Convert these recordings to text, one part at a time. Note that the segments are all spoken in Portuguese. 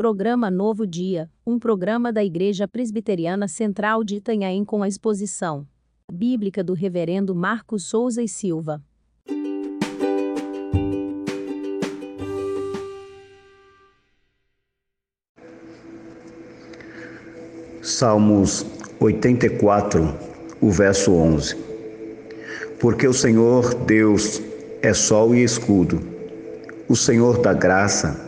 Programa Novo Dia, um programa da Igreja Presbiteriana Central de Itanhaém com a exposição bíblica do Reverendo Marcos Souza e Silva. Salmos 84, o verso 11. Porque o Senhor Deus é sol e escudo, o Senhor da graça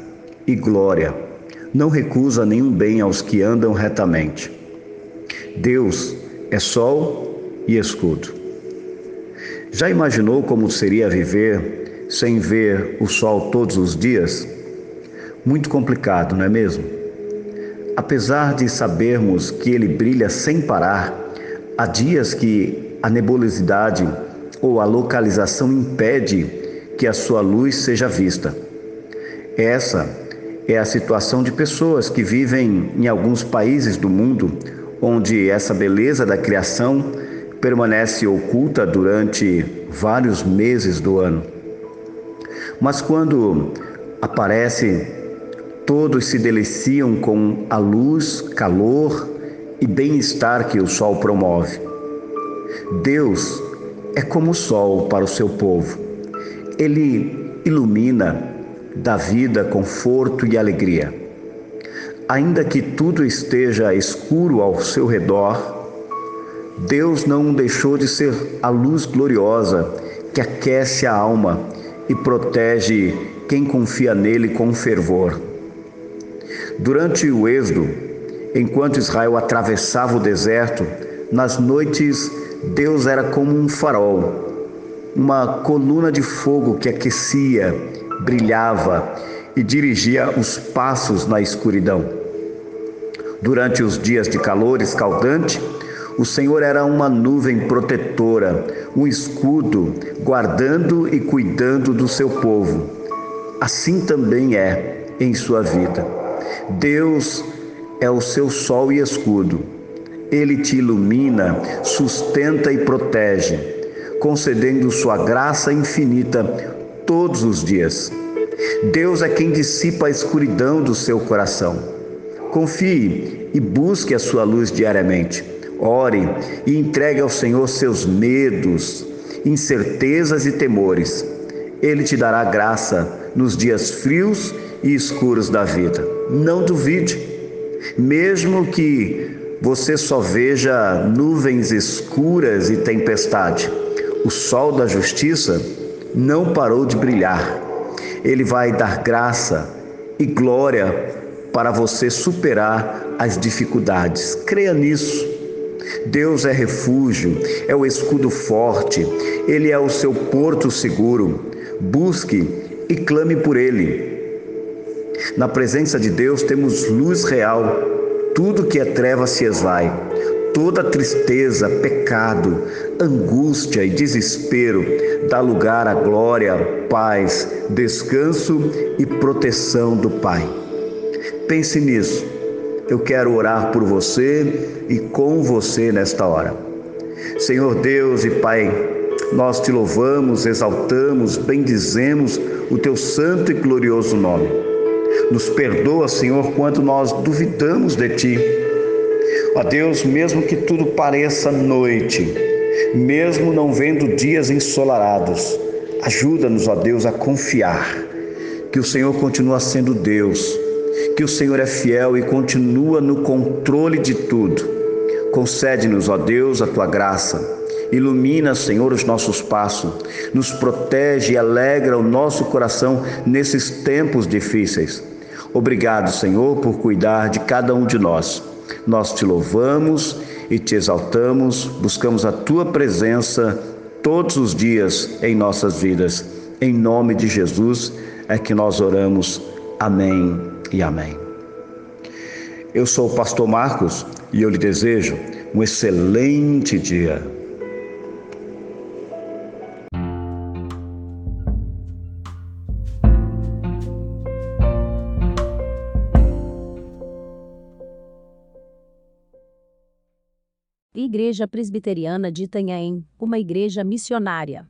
e glória, não recusa nenhum bem aos que andam retamente. Deus é sol e escudo. Já imaginou como seria viver sem ver o sol todos os dias? Muito complicado, não é mesmo? Apesar de sabermos que ele brilha sem parar, há dias que a nebulosidade ou a localização impede que a sua luz seja vista. Essa é a situação de pessoas que vivem em alguns países do mundo onde essa beleza da criação permanece oculta durante vários meses do ano. Mas quando aparece, todos se deliciam com a luz, calor e bem-estar que o sol promove. Deus é como o sol para o seu povo. Ele ilumina, dá vida, conforto e alegria. Ainda que tudo esteja escuro ao seu redor, Deus não deixou de ser a luz gloriosa que aquece a alma e protege quem confia nele com fervor. Durante o Êxodo, enquanto Israel atravessava o deserto, nas noites Deus era como um farol, uma coluna de fogo que aquecia, brilhava e dirigia os passos na escuridão. Durante os dias de calor escaldante, o Senhor era uma nuvem protetora, um escudo guardando e cuidando do seu povo. Assim também é em sua vida. Deus é o seu sol e escudo ele te ilumina, sustenta e protege, concedendo sua graça infinita todos os dias. Deus é quem dissipa a escuridão do seu coração. Confie e busque a sua luz diariamente. Ore e entregue ao Senhor seus medos, incertezas e temores. Ele te dará graça nos dias frios e escuros da vida. Não duvide, mesmo que você só veja nuvens escuras e tempestade. O sol da justiça não parou de brilhar. Ele vai dar graça e glória para você superar as dificuldades. Creia nisso. Deus é refúgio, é o escudo forte, ele é o seu porto seguro. Busque e clame por ele. Na presença de Deus temos luz real tudo que é treva se esvai, toda tristeza, pecado, angústia e desespero dá lugar à glória, paz, descanso e proteção do Pai. Pense nisso. Eu quero orar por você e com você nesta hora. Senhor Deus e Pai, nós te louvamos, exaltamos, bendizemos o teu santo e glorioso nome. Nos perdoa, Senhor, quando nós duvidamos de Ti. Ó Deus, mesmo que tudo pareça noite, mesmo não vendo dias ensolarados, ajuda-nos, ó Deus, a confiar que o Senhor continua sendo Deus, que o Senhor é fiel e continua no controle de tudo. Concede-nos, ó Deus, a tua graça. Ilumina, Senhor, os nossos passos, nos protege e alegra o nosso coração nesses tempos difíceis. Obrigado, Senhor, por cuidar de cada um de nós. Nós te louvamos e te exaltamos, buscamos a tua presença todos os dias em nossas vidas. Em nome de Jesus é que nós oramos. Amém e amém. Eu sou o pastor Marcos e eu lhe desejo um excelente dia. Igreja Presbiteriana de Itanhaém, uma igreja missionária.